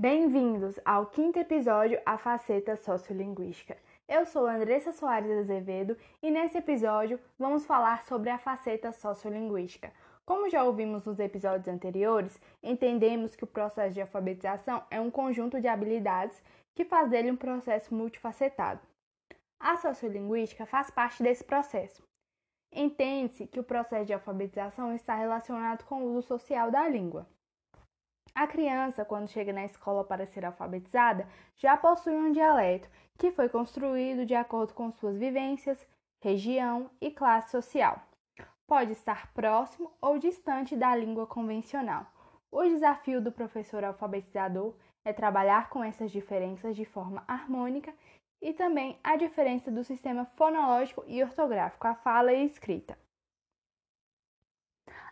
Bem-vindos ao quinto episódio A Faceta Sociolinguística. Eu sou Andressa Soares Azevedo e nesse episódio vamos falar sobre a faceta sociolinguística. Como já ouvimos nos episódios anteriores, entendemos que o processo de alfabetização é um conjunto de habilidades que faz dele um processo multifacetado. A sociolinguística faz parte desse processo. Entende-se que o processo de alfabetização está relacionado com o uso social da língua. A criança, quando chega na escola para ser alfabetizada, já possui um dialeto que foi construído de acordo com suas vivências, região e classe social. Pode estar próximo ou distante da língua convencional. O desafio do professor alfabetizador é trabalhar com essas diferenças de forma harmônica e também a diferença do sistema fonológico e ortográfico, a fala e escrita.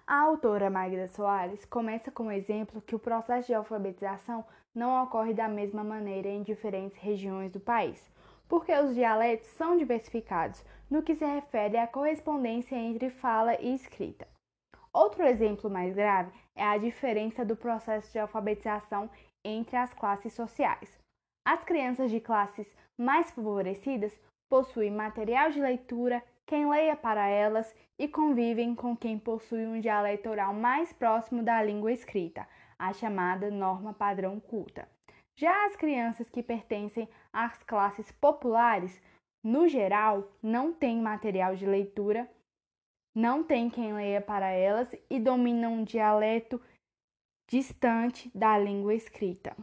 A autora Magda Soares começa com o exemplo que o processo de alfabetização não ocorre da mesma maneira em diferentes regiões do país, porque os dialetos são diversificados no que se refere à correspondência entre fala e escrita. Outro exemplo mais grave é a diferença do processo de alfabetização entre as classes sociais. As crianças de classes mais favorecidas possuem material de leitura, quem leia para elas e convivem com quem possui um dialeto oral mais próximo da língua escrita, a chamada norma padrão culta. Já as crianças que pertencem às classes populares, no geral, não têm material de leitura, não tem quem leia para elas e dominam um dialeto distante da língua escrita.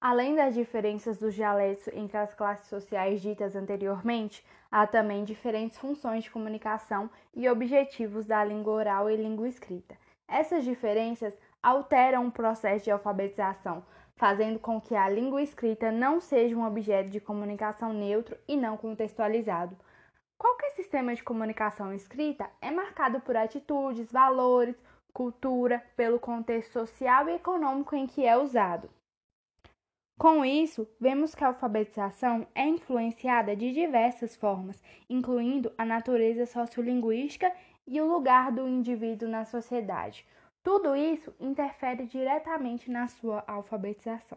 Além das diferenças dos dialetos entre as classes sociais ditas anteriormente, há também diferentes funções de comunicação e objetivos da língua oral e língua escrita. Essas diferenças alteram o processo de alfabetização, fazendo com que a língua escrita não seja um objeto de comunicação neutro e não contextualizado. Qualquer sistema de comunicação escrita é marcado por atitudes, valores, cultura, pelo contexto social e econômico em que é usado. Com isso, vemos que a alfabetização é influenciada de diversas formas, incluindo a natureza sociolinguística e o lugar do indivíduo na sociedade. Tudo isso interfere diretamente na sua alfabetização.